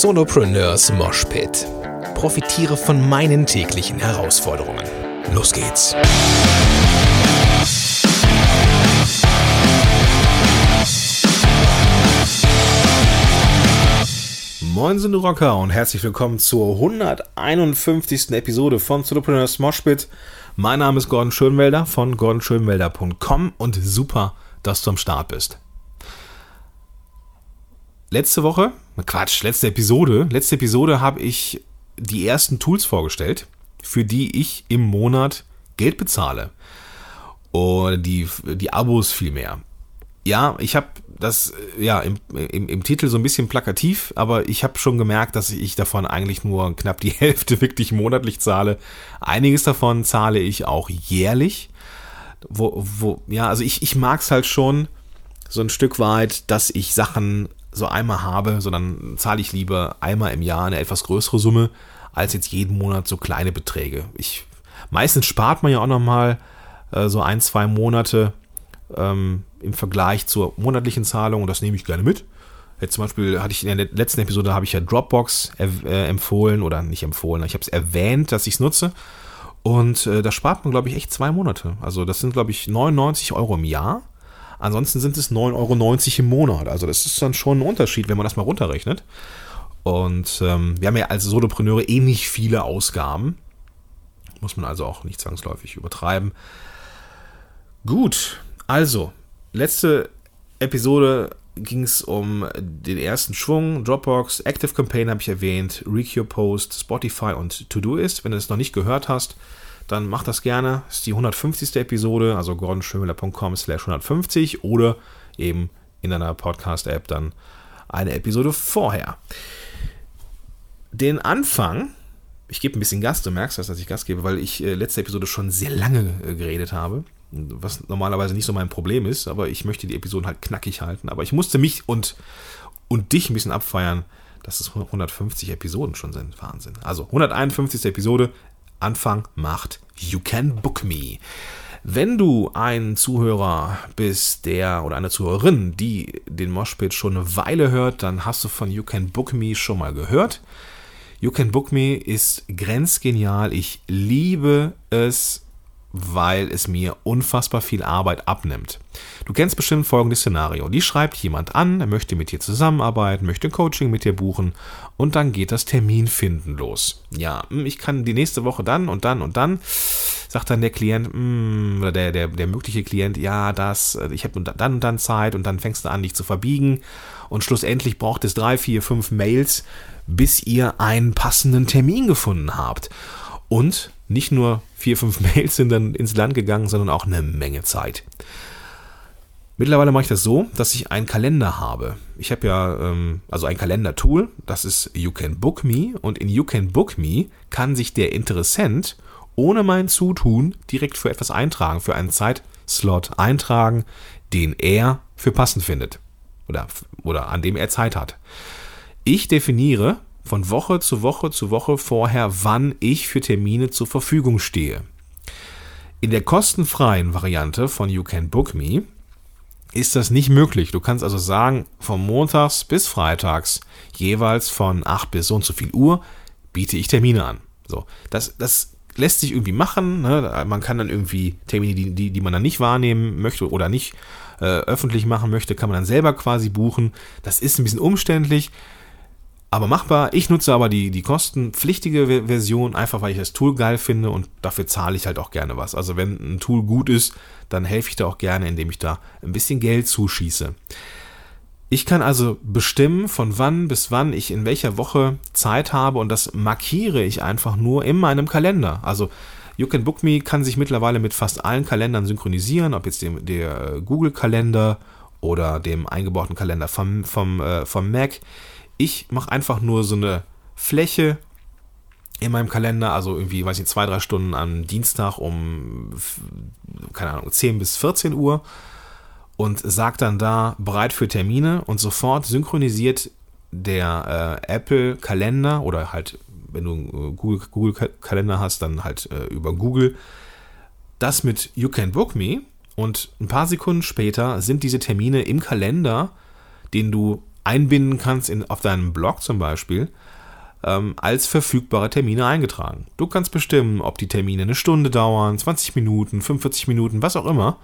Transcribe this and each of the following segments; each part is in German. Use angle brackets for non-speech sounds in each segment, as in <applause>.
Solopreneurs Moshpit. Profitiere von meinen täglichen Herausforderungen. Los geht's! Moin sind Rocker und herzlich willkommen zur 151. Episode von Solopreneurs Moshpit. Mein Name ist Gordon Schönwelder von gordonschönwelder.com und super, dass du am Start bist. Letzte Woche, Quatsch, letzte Episode, letzte Episode habe ich die ersten Tools vorgestellt, für die ich im Monat Geld bezahle. Oder die, die Abos vielmehr. Ja, ich habe das ja im, im, im, Titel so ein bisschen plakativ, aber ich habe schon gemerkt, dass ich davon eigentlich nur knapp die <laughs> Hälfte wirklich monatlich zahle. Einiges davon zahle ich auch jährlich. Wo, wo, ja, also ich, ich mag es halt schon so ein Stück weit, dass ich Sachen so einmal habe, sondern zahle ich lieber einmal im Jahr eine etwas größere Summe, als jetzt jeden Monat so kleine Beträge. Ich, meistens spart man ja auch nochmal äh, so ein, zwei Monate ähm, im Vergleich zur monatlichen Zahlung und das nehme ich gerne mit. Jetzt zum Beispiel hatte ich in der letzten Episode habe ich ja Dropbox äh, empfohlen oder nicht empfohlen, ich habe es erwähnt, dass ich es nutze. Und äh, da spart man, glaube ich, echt zwei Monate. Also das sind, glaube ich, 99 Euro im Jahr. Ansonsten sind es 9,90 Euro im Monat. Also das ist dann schon ein Unterschied, wenn man das mal runterrechnet. Und ähm, wir haben ja als Solopreneure eh nicht viele Ausgaben. Muss man also auch nicht zwangsläufig übertreiben. Gut, also, letzte Episode ging es um den ersten Schwung, Dropbox, Active Campaign habe ich erwähnt, Recure Post, Spotify und Todoist. Wenn du es noch nicht gehört hast, dann mach das gerne. Das ist die 150. Episode, also gordonschönwiller.com slash 150 oder eben in deiner Podcast-App dann eine Episode vorher. Den Anfang, ich gebe ein bisschen Gas, du merkst das, dass ich Gas gebe, weil ich äh, letzte Episode schon sehr lange äh, geredet habe was normalerweise nicht so mein Problem ist, aber ich möchte die Episoden halt knackig halten. Aber ich musste mich und, und dich ein bisschen abfeiern, dass es 150 Episoden schon sind. Wahnsinn. Also 151. Episode, Anfang macht You Can Book Me. Wenn du ein Zuhörer bist, der oder eine Zuhörerin, die den Moshpit schon eine Weile hört, dann hast du von You Can Book Me schon mal gehört. You Can Book Me ist grenzgenial. Ich liebe es, weil es mir unfassbar viel Arbeit abnimmt. Du kennst bestimmt folgendes Szenario. Die schreibt jemand an, er möchte mit dir zusammenarbeiten, möchte Coaching mit dir buchen und dann geht das Terminfinden los. Ja, hm, ich kann die nächste Woche dann und dann und dann, sagt dann der Klient, hm, oder der, der, der mögliche Klient, ja, das, äh, ich habe dann und dann Zeit und dann fängst du an, dich zu verbiegen und schlussendlich braucht es drei, vier, fünf Mails, bis ihr einen passenden Termin gefunden habt. Und nicht nur vier, fünf <laughs> Mails sind dann ins Land gegangen, sondern auch eine Menge Zeit. Mittlerweile mache ich das so, dass ich einen Kalender habe. Ich habe ja ähm, also ein Kalendertool, das ist You Can Book Me und in You Can Book Me kann sich der Interessent ohne mein Zutun direkt für etwas eintragen, für einen Zeitslot eintragen, den er für passend findet oder, oder an dem er Zeit hat. Ich definiere von Woche zu Woche zu Woche vorher, wann ich für Termine zur Verfügung stehe. In der kostenfreien Variante von You Can Book Me ist das nicht möglich. Du kannst also sagen, von montags bis freitags jeweils von 8 bis so und so viel Uhr biete ich Termine an. So, das, das lässt sich irgendwie machen. Ne? Man kann dann irgendwie Termine, die, die, die man dann nicht wahrnehmen möchte oder nicht äh, öffentlich machen möchte, kann man dann selber quasi buchen. Das ist ein bisschen umständlich aber machbar. Ich nutze aber die, die kostenpflichtige Version, einfach weil ich das Tool geil finde und dafür zahle ich halt auch gerne was. Also wenn ein Tool gut ist, dann helfe ich da auch gerne, indem ich da ein bisschen Geld zuschieße. Ich kann also bestimmen, von wann bis wann ich in welcher Woche Zeit habe und das markiere ich einfach nur in meinem Kalender. Also You Can Book Me kann sich mittlerweile mit fast allen Kalendern synchronisieren, ob jetzt dem, der äh, Google-Kalender oder dem eingebauten Kalender vom, vom, äh, vom Mac. Ich mache einfach nur so eine Fläche in meinem Kalender, also irgendwie, weiß ich, zwei, drei Stunden am Dienstag um, keine Ahnung, 10 bis 14 Uhr und sage dann da bereit für Termine und sofort synchronisiert der äh, Apple Kalender oder halt, wenn du äh, Google, Google Kalender hast, dann halt äh, über Google das mit You Can Book Me und ein paar Sekunden später sind diese Termine im Kalender, den du einbinden kannst in, auf deinem Blog zum Beispiel, ähm, als verfügbare Termine eingetragen. Du kannst bestimmen, ob die Termine eine Stunde dauern, 20 Minuten, 45 Minuten, was auch immer.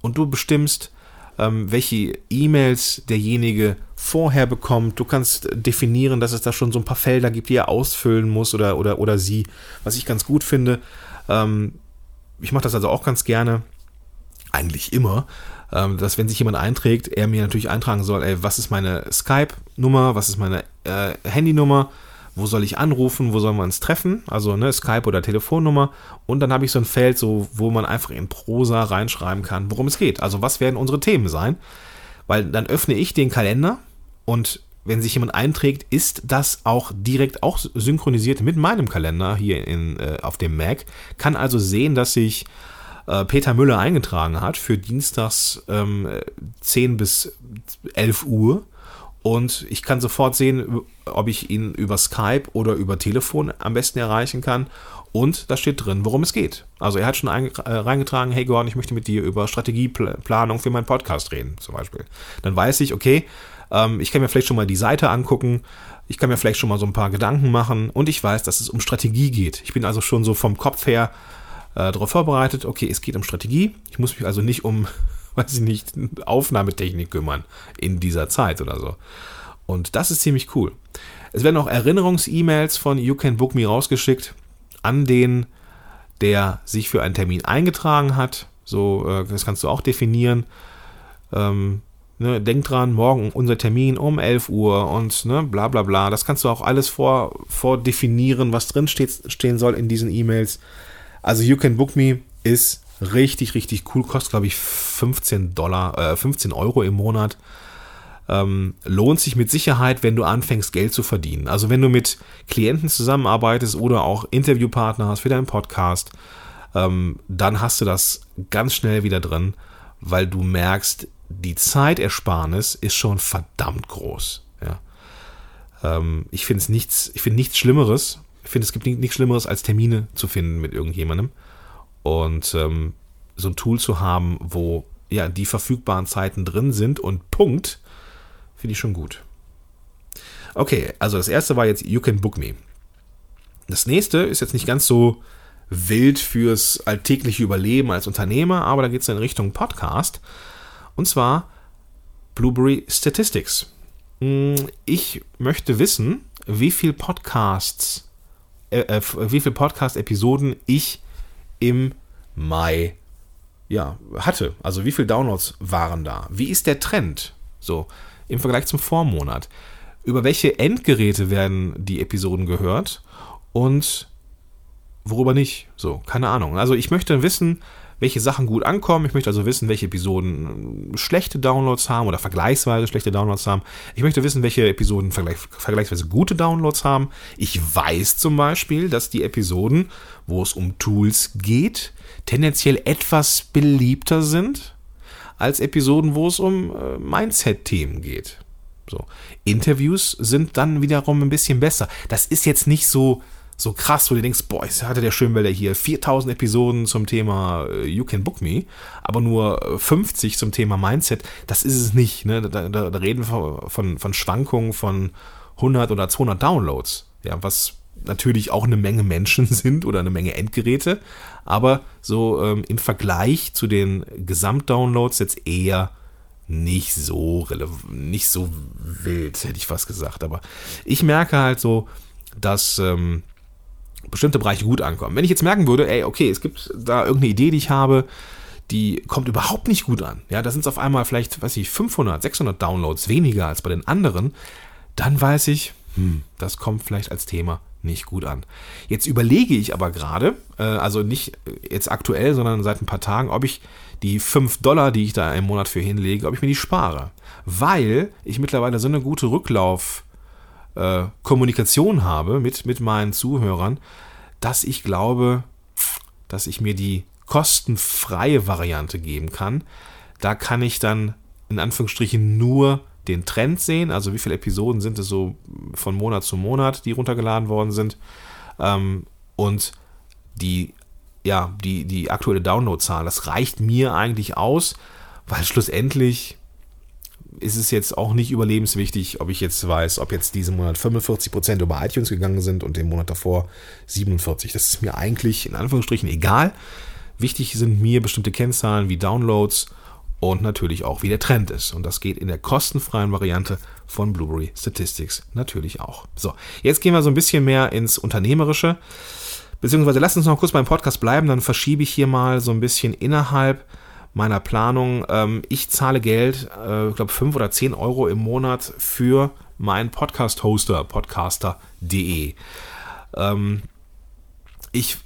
Und du bestimmst, ähm, welche E-Mails derjenige vorher bekommt. Du kannst definieren, dass es da schon so ein paar Felder gibt, die er ausfüllen muss oder, oder, oder sie, was ich ganz gut finde. Ähm, ich mache das also auch ganz gerne, eigentlich immer, dass wenn sich jemand einträgt, er mir natürlich eintragen soll, ey, was ist meine Skype-Nummer, was ist meine äh, Handynummer, wo soll ich anrufen, wo sollen wir uns treffen, also ne, Skype oder Telefonnummer. Und dann habe ich so ein Feld, so, wo man einfach in Prosa reinschreiben kann, worum es geht. Also was werden unsere Themen sein, weil dann öffne ich den Kalender und wenn sich jemand einträgt, ist das auch direkt auch synchronisiert mit meinem Kalender hier in, äh, auf dem Mac, kann also sehen, dass sich äh, Peter Müller eingetragen hat für dienstags ähm, 10 bis 11 Uhr und ich kann sofort sehen, ob ich ihn über Skype oder über Telefon am besten erreichen kann. Und da steht drin, worum es geht. Also er hat schon äh, reingetragen, hey Gordon, ich möchte mit dir über Strategieplanung für meinen Podcast reden, zum Beispiel. Dann weiß ich, okay, ähm, ich kann mir vielleicht schon mal die Seite angucken, ich kann mir vielleicht schon mal so ein paar Gedanken machen und ich weiß, dass es um Strategie geht. Ich bin also schon so vom Kopf her äh, darauf vorbereitet, okay, es geht um Strategie. Ich muss mich also nicht um <laughs> weiß ich nicht, Aufnahmetechnik kümmern in dieser Zeit oder so. Und das ist ziemlich cool. Es werden auch Erinnerungs-E-Mails von You Can Book Me rausgeschickt an den, der sich für einen Termin eingetragen hat. So, äh, das kannst du auch definieren. Ähm, ne, denk dran, morgen unser Termin um 11 Uhr und ne, bla bla bla. Das kannst du auch alles vor, vordefinieren, was drin steht, stehen soll in diesen E-Mails. Also You Can Book Me ist Richtig, richtig cool. Kostet, glaube ich, 15 Dollar, äh, 15 Euro im Monat. Ähm, lohnt sich mit Sicherheit, wenn du anfängst, Geld zu verdienen. Also wenn du mit Klienten zusammenarbeitest oder auch Interviewpartner hast für deinen Podcast, ähm, dann hast du das ganz schnell wieder drin, weil du merkst, die Zeitersparnis ist schon verdammt groß. Ja. Ähm, ich finde nichts, ich finde nichts Schlimmeres. Ich finde, es gibt nichts Schlimmeres, als Termine zu finden mit irgendjemandem. Und ähm, so ein Tool zu haben, wo ja die verfügbaren Zeiten drin sind und Punkt, finde ich schon gut. Okay, also das erste war jetzt You Can Book Me. Das nächste ist jetzt nicht ganz so wild fürs alltägliche Überleben als Unternehmer, aber da geht es in Richtung Podcast. Und zwar Blueberry Statistics. Hm, ich möchte wissen, wie viel Podcasts, äh, äh, wie viel Podcast-Episoden ich im Mai ja, hatte. Also wie viele Downloads waren da? Wie ist der Trend? So, im Vergleich zum Vormonat. Über welche Endgeräte werden die Episoden gehört und worüber nicht? So, keine Ahnung. Also ich möchte wissen, welche Sachen gut ankommen. Ich möchte also wissen, welche Episoden schlechte Downloads haben oder vergleichsweise schlechte Downloads haben. Ich möchte wissen, welche Episoden vergleich, vergleichsweise gute Downloads haben. Ich weiß zum Beispiel, dass die Episoden, wo es um Tools geht, tendenziell etwas beliebter sind als Episoden, wo es um äh, Mindset-Themen geht. So. Interviews sind dann wiederum ein bisschen besser. Das ist jetzt nicht so so krass, wo du denkst, boah, jetzt hatte der Schönwälder hier 4000 Episoden zum Thema äh, You Can Book Me, aber nur 50 äh, zum Thema Mindset. Das ist es nicht. Ne? Da, da, da reden wir von, von Schwankungen von 100 oder 200 Downloads. Ja, was natürlich auch eine Menge Menschen <laughs> sind oder eine Menge Endgeräte, aber so ähm, im Vergleich zu den Gesamtdownloads jetzt eher nicht so nicht so wild, hätte ich fast gesagt. Aber ich merke halt so, dass ähm, bestimmte Bereiche gut ankommen. Wenn ich jetzt merken würde, ey, okay, es gibt da irgendeine Idee, die ich habe, die kommt überhaupt nicht gut an. Ja, da sind es auf einmal vielleicht, weiß ich, 500, 600 Downloads weniger als bei den anderen. Dann weiß ich, hm, das kommt vielleicht als Thema nicht gut an. Jetzt überlege ich aber gerade, äh, also nicht jetzt aktuell, sondern seit ein paar Tagen, ob ich die 5 Dollar, die ich da im Monat für hinlege, ob ich mir die spare. Weil ich mittlerweile so eine gute Rücklauf- äh, Kommunikation habe mit, mit meinen Zuhörern, dass ich glaube, dass ich mir die kostenfreie Variante geben kann. Da kann ich dann in Anführungsstrichen nur den Trend sehen, also wie viele Episoden sind es so von Monat zu Monat, die runtergeladen worden sind. Ähm, und die, ja, die, die aktuelle Downloadzahl, das reicht mir eigentlich aus, weil schlussendlich ist es jetzt auch nicht überlebenswichtig, ob ich jetzt weiß, ob jetzt diesen Monat 45% über iTunes gegangen sind und den Monat davor 47%. Das ist mir eigentlich in Anführungsstrichen egal. Wichtig sind mir bestimmte Kennzahlen wie Downloads und natürlich auch, wie der Trend ist. Und das geht in der kostenfreien Variante von Blueberry Statistics natürlich auch. So, jetzt gehen wir so ein bisschen mehr ins Unternehmerische. Beziehungsweise lasst uns noch kurz beim Podcast bleiben, dann verschiebe ich hier mal so ein bisschen innerhalb meiner Planung. Ähm, ich zahle Geld, äh, ich glaube 5 oder 10 Euro im Monat für meinen Podcast-Hoster, podcaster.de. Ähm, ich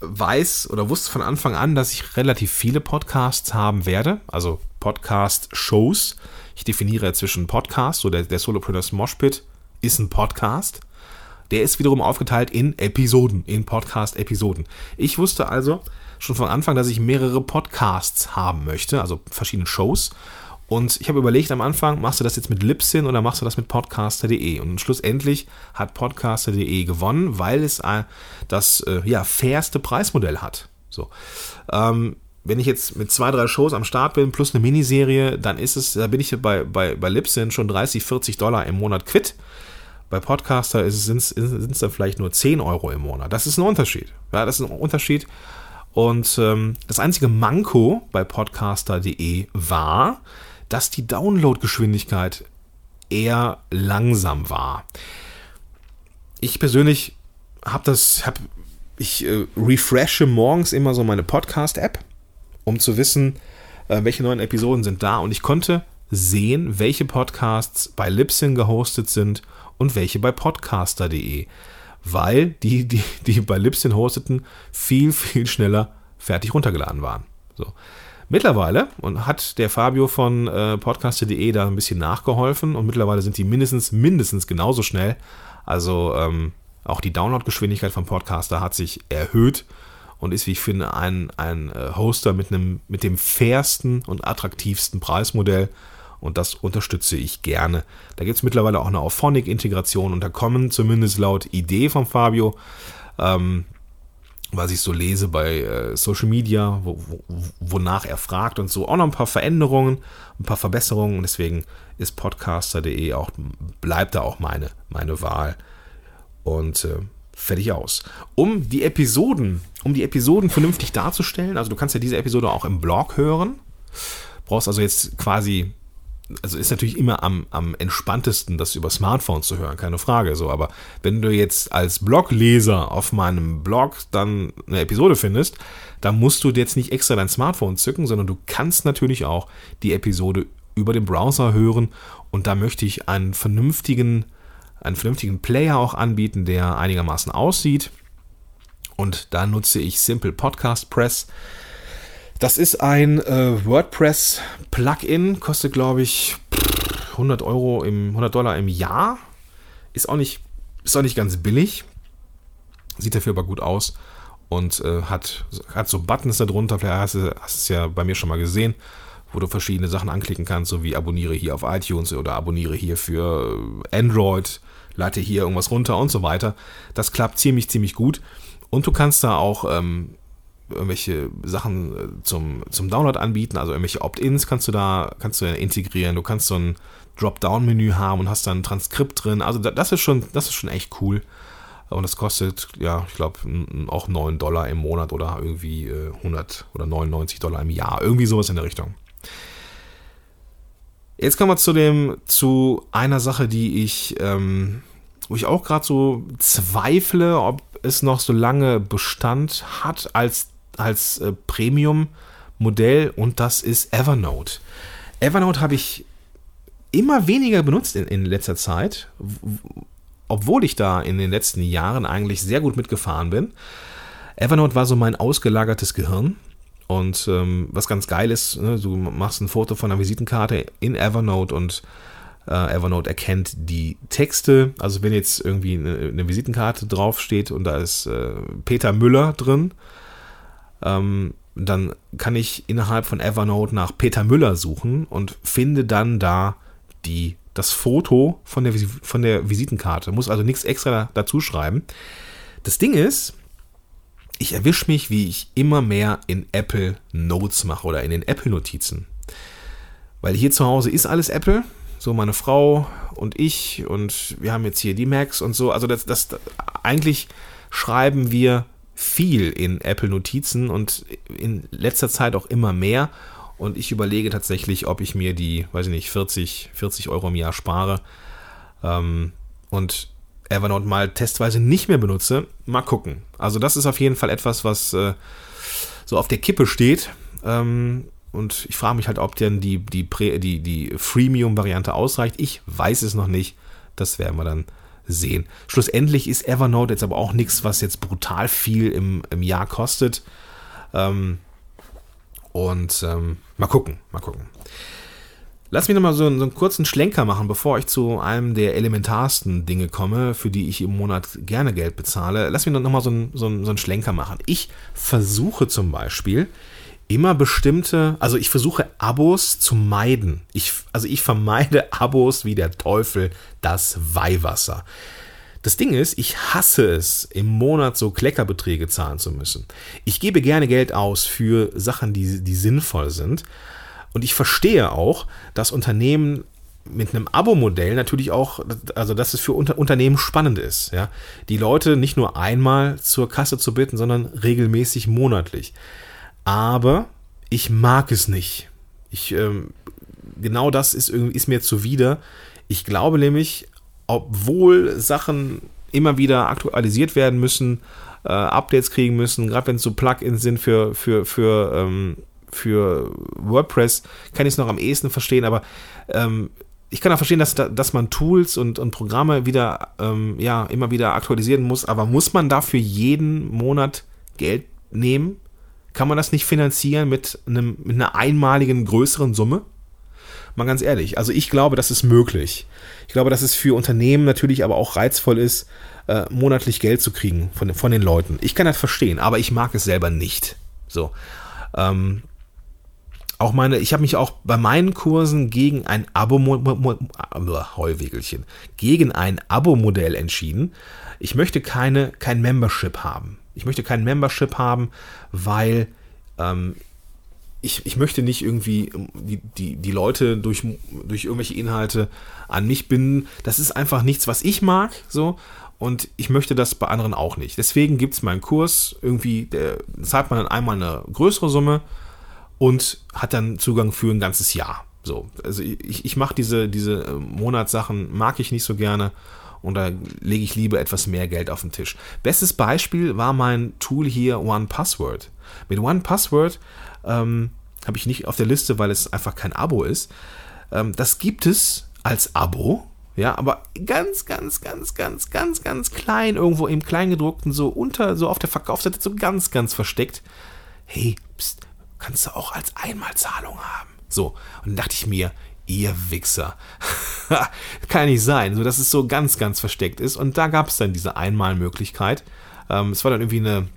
weiß oder wusste von Anfang an, dass ich relativ viele Podcasts haben werde, also Podcast-Shows. Ich definiere zwischen Podcast, so der, der Solopreneurs Moshpit ist ein Podcast. Der ist wiederum aufgeteilt in Episoden, in Podcast-Episoden. Ich wusste also schon von Anfang, dass ich mehrere Podcasts haben möchte, also verschiedene Shows. Und ich habe überlegt am Anfang, machst du das jetzt mit Libsyn oder machst du das mit podcaster.de? Und schlussendlich hat podcaster.de gewonnen, weil es äh, das äh, ja, fairste Preismodell hat. So. Ähm, wenn ich jetzt mit zwei, drei Shows am Start bin, plus eine Miniserie, dann ist es, da bin ich bei, bei, bei Libsyn schon 30, 40 Dollar im Monat quitt. Bei Podcaster sind es dann vielleicht nur 10 Euro im Monat. Das ist ein Unterschied. Ja, das ist ein Unterschied. Und ähm, das einzige Manko bei podcaster.de war, dass die Downloadgeschwindigkeit eher langsam war. Ich persönlich habe das, hab, ich äh, refreshe morgens immer so meine Podcast-App, um zu wissen, äh, welche neuen Episoden sind da. Und ich konnte sehen, welche Podcasts bei Libsyn gehostet sind und welche bei podcaster.de. Weil die, die, die bei Libsyn hosteten, viel, viel schneller fertig runtergeladen waren. So. Mittlerweile und hat der Fabio von äh, podcaster.de da ein bisschen nachgeholfen und mittlerweile sind die mindestens, mindestens genauso schnell. Also ähm, auch die Downloadgeschwindigkeit vom Podcaster hat sich erhöht und ist, wie ich finde, ein, ein äh, Hoster mit, einem, mit dem fairsten und attraktivsten Preismodell. Und das unterstütze ich gerne. Da gibt es mittlerweile auch eine Auphonic-Integration und da kommen zumindest laut Idee von Fabio ähm, was ich so lese bei äh, Social Media, wo, wo, wonach er fragt und so, auch noch ein paar Veränderungen, ein paar Verbesserungen. Und deswegen ist podcaster.de auch, bleibt da auch meine, meine Wahl. Und äh, fertig aus. Um die Episoden, um die Episoden vernünftig darzustellen, also du kannst ja diese Episode auch im Blog hören, brauchst also jetzt quasi also ist natürlich immer am, am entspanntesten, das über Smartphone zu hören, keine Frage. So, aber wenn du jetzt als Blogleser auf meinem Blog dann eine Episode findest, dann musst du jetzt nicht extra dein Smartphone zücken, sondern du kannst natürlich auch die Episode über den Browser hören. Und da möchte ich einen vernünftigen, einen vernünftigen Player auch anbieten, der einigermaßen aussieht. Und da nutze ich Simple Podcast Press. Das ist ein äh, WordPress-Plugin, kostet glaube ich 100 Euro im 100 Dollar im Jahr. Ist auch nicht, ist auch nicht ganz billig. Sieht dafür aber gut aus und äh, hat, hat so Buttons darunter. Vielleicht hast du, hast es ja bei mir schon mal gesehen, wo du verschiedene Sachen anklicken kannst, so wie abonniere hier auf iTunes oder abonniere hier für äh, Android, leite hier irgendwas runter und so weiter. Das klappt ziemlich, ziemlich gut. Und du kannst da auch ähm, irgendwelche Sachen äh, zum, zum Download anbieten, also irgendwelche Opt-ins kannst du da kannst du integrieren. Du kannst so ein Dropdown-Menü haben und hast dann ein Transkript drin. Also das ist schon, das ist schon echt cool. Und das kostet, ja, ich glaube, auch 9 Dollar im Monat oder irgendwie 100 äh, oder 99 Dollar im Jahr. Irgendwie sowas in der Richtung. Jetzt kommen wir zu dem, zu einer Sache, die ich, ähm, wo ich auch gerade so zweifle, ob es noch so lange Bestand hat als als äh, Premium-Modell und das ist Evernote. Evernote habe ich immer weniger benutzt in, in letzter Zeit, obwohl ich da in den letzten Jahren eigentlich sehr gut mitgefahren bin. Evernote war so mein ausgelagertes Gehirn. Und ähm, was ganz geil ist, ne, du machst ein Foto von einer Visitenkarte in Evernote und äh, Evernote erkennt die Texte. Also wenn jetzt irgendwie eine, eine Visitenkarte draufsteht und da ist äh, Peter Müller drin, ähm, dann kann ich innerhalb von Evernote nach Peter Müller suchen und finde dann da die, das Foto von der, von der Visitenkarte. Muss also nichts extra dazu schreiben. Das Ding ist, ich erwische mich, wie ich immer mehr in Apple Notes mache oder in den Apple Notizen. Weil hier zu Hause ist alles Apple. So meine Frau und ich und wir haben jetzt hier die Macs und so. Also das, das eigentlich schreiben wir viel in Apple Notizen und in letzter Zeit auch immer mehr. Und ich überlege tatsächlich, ob ich mir die, weiß ich nicht, 40, 40 Euro im Jahr spare ähm, und Evernote mal testweise nicht mehr benutze. Mal gucken. Also das ist auf jeden Fall etwas, was äh, so auf der Kippe steht. Ähm, und ich frage mich halt, ob denn die, die, die, die Freemium-Variante ausreicht. Ich weiß es noch nicht. Das werden wir dann sehen. Schlussendlich ist Evernote jetzt aber auch nichts, was jetzt brutal viel im, im Jahr kostet. Ähm, und ähm, mal gucken, mal gucken. Lass mich nochmal so, so einen kurzen Schlenker machen, bevor ich zu einem der elementarsten Dinge komme, für die ich im Monat gerne Geld bezahle. Lass mich nochmal so, einen, so, einen, so einen Schlenker machen. Ich versuche zum Beispiel immer bestimmte, also ich versuche Abos zu meiden. Ich, also ich vermeide <laughs> Abos wie der Teufel das Weihwasser. Das Ding ist, ich hasse es, im Monat so Kleckerbeträge zahlen zu müssen. Ich gebe gerne Geld aus für Sachen, die, die sinnvoll sind. Und ich verstehe auch, dass Unternehmen mit einem Abo-Modell natürlich auch, also dass es für Unter Unternehmen spannend ist, ja, die Leute nicht nur einmal zur Kasse zu bitten, sondern regelmäßig monatlich aber ich mag es nicht. Ich, ähm, genau das ist, irgendwie, ist mir zuwider. Ich glaube nämlich, obwohl Sachen immer wieder aktualisiert werden müssen, äh, Updates kriegen müssen, gerade wenn es so Plugins sind für, für, für, ähm, für WordPress, kann ich es noch am ehesten verstehen, aber ähm, ich kann auch verstehen, dass, dass man Tools und, und Programme wieder, ähm, ja, immer wieder aktualisieren muss, aber muss man dafür jeden Monat Geld nehmen? Kann man das nicht finanzieren mit, einem, mit einer einmaligen größeren Summe? Mal ganz ehrlich, also ich glaube, das ist möglich. Ich glaube, dass es für Unternehmen natürlich aber auch reizvoll ist, äh, monatlich Geld zu kriegen von, von den Leuten. Ich kann das verstehen, aber ich mag es selber nicht. So. Ähm, auch meine, ich habe mich auch bei meinen Kursen gegen ein Abo Heuwegelchen, gegen ein Abo-Modell entschieden. Ich möchte keine kein Membership haben. Ich möchte kein Membership haben, weil ähm, ich, ich möchte nicht irgendwie die, die, die Leute durch, durch irgendwelche Inhalte an mich binden. Das ist einfach nichts, was ich mag. So. Und ich möchte das bei anderen auch nicht. Deswegen gibt es meinen Kurs. Irgendwie der, zahlt man dann einmal eine größere Summe und hat dann Zugang für ein ganzes Jahr. So, also ich, ich mache diese, diese Monatssachen, mag ich nicht so gerne und da lege ich lieber etwas mehr Geld auf den Tisch. Bestes Beispiel war mein Tool hier One Password. Mit One Password ähm, habe ich nicht auf der Liste, weil es einfach kein Abo ist. Ähm, das gibt es als Abo, ja, aber ganz, ganz, ganz, ganz, ganz, ganz klein irgendwo im Kleingedruckten, so unter, so auf der Verkaufsseite, so ganz, ganz versteckt. Hey, pst, kannst du auch als Einmalzahlung haben. So, und dann dachte ich mir, ihr Wichser. <laughs> Kann nicht sein, so dass es so ganz, ganz versteckt ist. Und da gab es dann diese Einmalmöglichkeit. Ähm, es war dann irgendwie eine,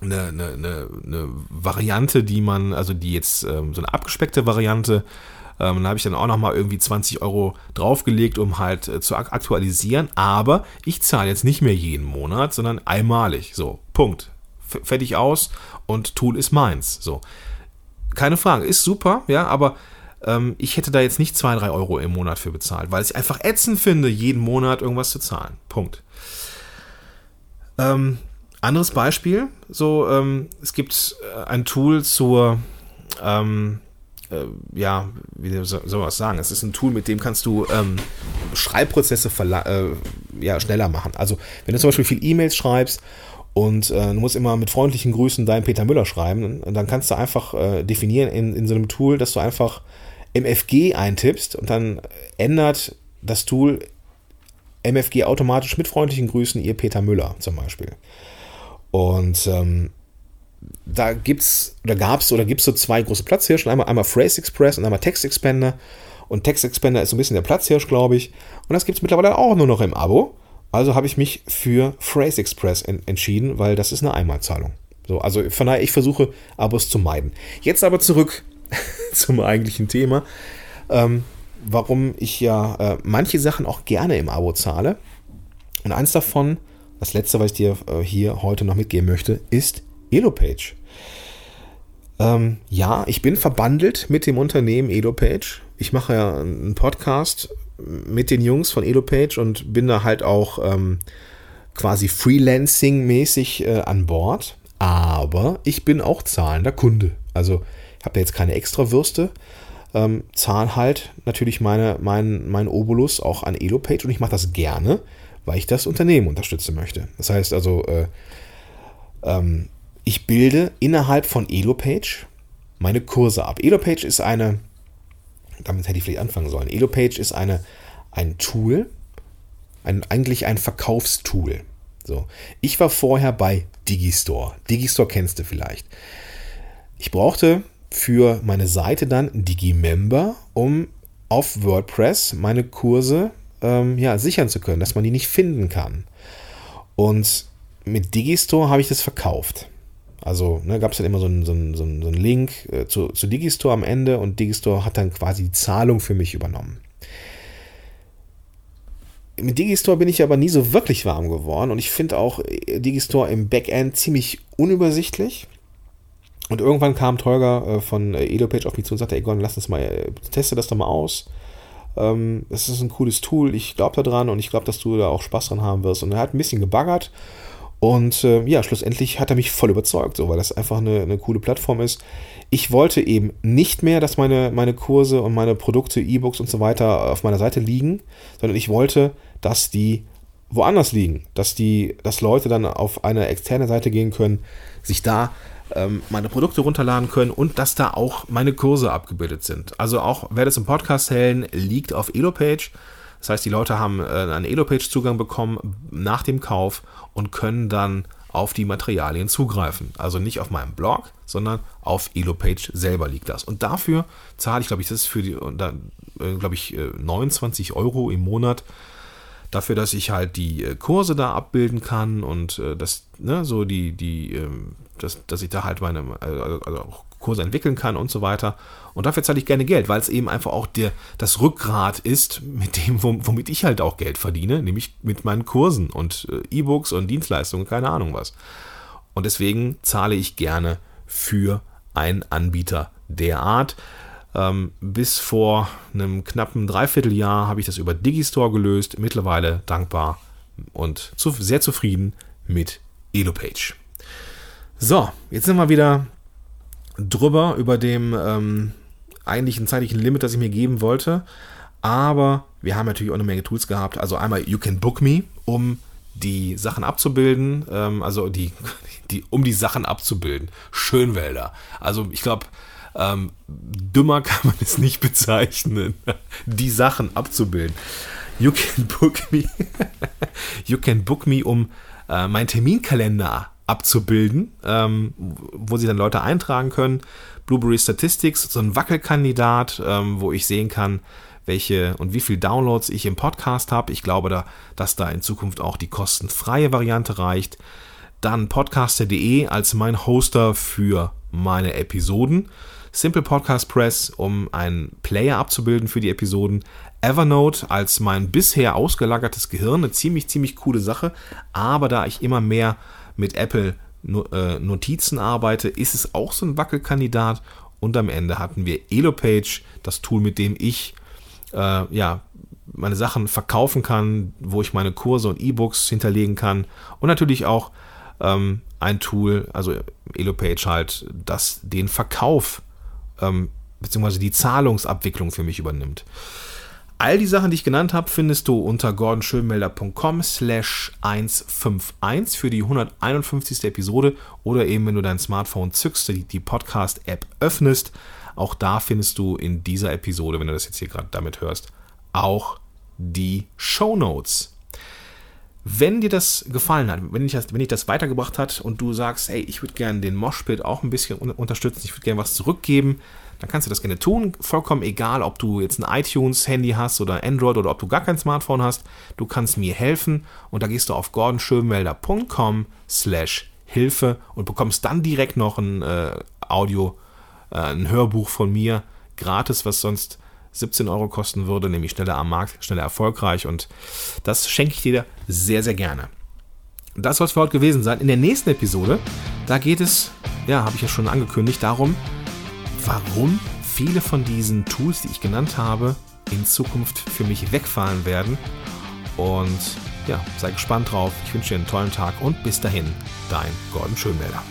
eine, eine, eine, eine Variante, die man, also die jetzt ähm, so eine abgespeckte Variante, ähm, da habe ich dann auch nochmal irgendwie 20 Euro draufgelegt, um halt äh, zu aktualisieren. Aber ich zahle jetzt nicht mehr jeden Monat, sondern einmalig. So, Punkt. F fertig aus und Tool ist meins. So. Keine Frage, ist super, ja, aber ähm, ich hätte da jetzt nicht 2, 3 Euro im Monat für bezahlt, weil ich einfach ätzend finde, jeden Monat irgendwas zu zahlen. Punkt. Ähm, anderes Beispiel, so, ähm, es gibt äh, ein Tool zur, ähm, äh, ja, wie soll man das sagen? Es ist ein Tool, mit dem kannst du ähm, Schreibprozesse äh, ja, schneller machen. Also, wenn du zum Beispiel viel E-Mails schreibst und äh, du musst immer mit freundlichen Grüßen deinen Peter Müller schreiben, dann kannst du einfach äh, definieren in, in so einem Tool, dass du einfach MFG eintippst und dann ändert das Tool MFG automatisch mit freundlichen Grüßen ihr Peter Müller zum Beispiel. Und ähm, da gibt's oder gab's oder gibt's so zwei große Platzhirsche, einmal einmal Phrase Express und einmal Text Expander. Und Text Expander ist so ein bisschen der Platzhirsch, glaube ich. Und das gibt es mittlerweile auch nur noch im Abo. Also habe ich mich für Phrase Express en entschieden, weil das ist eine Einmalzahlung. So, also von daher, ich versuche Abos zu meiden. Jetzt aber zurück <laughs> zum eigentlichen Thema. Ähm, warum ich ja äh, manche Sachen auch gerne im Abo zahle. Und eins davon, das letzte, was ich dir äh, hier heute noch mitgeben möchte, ist EloPage. Ähm, ja, ich bin verbandelt mit dem Unternehmen EdoPage. Ich mache ja einen Podcast mit den Jungs von EdoPage und bin da halt auch ähm, quasi Freelancing-mäßig äh, an Bord. Aber ich bin auch zahlender Kunde. Also ich habe jetzt keine extra Würste. Ähm, zahle halt natürlich meine, mein, mein Obolus auch an EloPage und ich mache das gerne, weil ich das Unternehmen unterstützen möchte. Das heißt also, äh, ähm, ich bilde innerhalb von EloPage meine Kurse ab. EloPage ist eine, damit hätte ich vielleicht anfangen sollen. EloPage ist eine, ein Tool, ein, eigentlich ein Verkaufstool. So. Ich war vorher bei Digistore. Digistore kennst du vielleicht. Ich brauchte für meine Seite dann Digimember, um auf WordPress meine Kurse ähm, ja, sichern zu können, dass man die nicht finden kann. Und mit Digistore habe ich das verkauft. Also ne, gab es dann immer so einen, so einen, so einen Link äh, zu, zu Digistore am Ende und Digistore hat dann quasi die Zahlung für mich übernommen. Mit Digistore bin ich aber nie so wirklich warm geworden und ich finde auch äh, Digistore im Backend ziemlich unübersichtlich. Und irgendwann kam Tolga äh, von äh, EdoPage auf mich zu und sagte, Egon, lass uns mal, äh, teste das doch mal aus. Ähm, das ist ein cooles Tool, ich glaube daran und ich glaube, dass du da auch Spaß dran haben wirst. Und er hat ein bisschen gebaggert und äh, ja, schlussendlich hat er mich voll überzeugt, so, weil das einfach eine, eine coole Plattform ist. Ich wollte eben nicht mehr, dass meine, meine Kurse und meine Produkte, E-Books und so weiter auf meiner Seite liegen, sondern ich wollte, dass die woanders liegen, dass die, dass Leute dann auf eine externe Seite gehen können, sich da ähm, meine Produkte runterladen können und dass da auch meine Kurse abgebildet sind. Also auch wer das im Podcast hellen, liegt auf EloPage. Das heißt, die Leute haben äh, einen EloPage-Zugang bekommen nach dem Kauf und können dann auf die Materialien zugreifen. Also nicht auf meinem Blog, sondern auf EloPage selber liegt das. Und dafür zahle ich, glaube ich, das ist für die, äh, glaube ich, 29 äh, Euro im Monat dafür, dass ich halt die Kurse da abbilden kann und das, ne, so die, die, ähm, dass, dass ich da halt meine, also, also auch Kurse entwickeln kann und so weiter. Und dafür zahle ich gerne Geld, weil es eben einfach auch der, das Rückgrat ist, mit dem, womit ich halt auch Geld verdiene, nämlich mit meinen Kursen und äh, E-Books und Dienstleistungen, keine Ahnung was. Und deswegen zahle ich gerne für einen Anbieter der Art. Ähm, bis vor einem knappen Dreivierteljahr habe ich das über Digistore gelöst. Mittlerweile dankbar und sehr zufrieden mit EloPage. So, jetzt sind wir wieder drüber über dem ähm, eigentlichen zeitlichen Limit, das ich mir geben wollte. Aber wir haben natürlich auch eine Menge Tools gehabt. Also einmal You Can Book Me, um die Sachen abzubilden, ähm, also die, <laughs> die, um die Sachen abzubilden. Schönwälder. Also ich glaube, ähm, dümmer <laughs> kann man es nicht bezeichnen, <laughs> die Sachen abzubilden. You can book me. you can book me, um äh, meinen Terminkalender abzubilden, ähm, wo sie dann Leute eintragen können. Blueberry Statistics, so ein Wackelkandidat, ähm, wo ich sehen kann, welche und wie viele Downloads ich im Podcast habe. Ich glaube, da, dass da in Zukunft auch die kostenfreie Variante reicht. Dann podcaster.de als mein Hoster für meine Episoden. Simple Podcast Press, um einen Player abzubilden für die Episoden. Evernote als mein bisher ausgelagertes Gehirn, eine ziemlich, ziemlich coole Sache. Aber da ich immer mehr mit Apple äh, Notizen arbeite, ist es auch so ein Wackelkandidat. Und am Ende hatten wir EloPage, das Tool, mit dem ich äh, ja, meine Sachen verkaufen kann, wo ich meine Kurse und E-Books hinterlegen kann. Und natürlich auch ähm, ein Tool, also EloPage halt, das den Verkauf ähm, bzw. die Zahlungsabwicklung für mich übernimmt. All die Sachen, die ich genannt habe, findest du unter gordonschönmelder.com slash 151 für die 151. Episode oder eben, wenn du dein Smartphone zückst, die, Podcast-App öffnest. Auch da findest du in dieser Episode, wenn du das jetzt hier gerade damit hörst, auch die Show Notes. Wenn dir das gefallen hat, wenn dich das, wenn dich das weitergebracht hat und du sagst, hey, ich würde gerne den Moshpit auch ein bisschen unterstützen, ich würde gerne was zurückgeben, dann kannst du das gerne tun. Vollkommen egal, ob du jetzt ein iTunes-Handy hast oder Android oder ob du gar kein Smartphone hast. Du kannst mir helfen und da gehst du auf gordonschönwelder.com slash Hilfe und bekommst dann direkt noch ein äh, Audio, äh, ein Hörbuch von mir, gratis, was sonst 17 Euro kosten würde, nämlich schneller am Markt, schneller erfolgreich und das schenke ich dir sehr, sehr gerne. Das soll es für heute gewesen sein. In der nächsten Episode, da geht es ja, habe ich ja schon angekündigt, darum, warum viele von diesen Tools, die ich genannt habe, in Zukunft für mich wegfallen werden. Und ja, sei gespannt drauf. Ich wünsche dir einen tollen Tag und bis dahin, dein Gordon Schönmelder.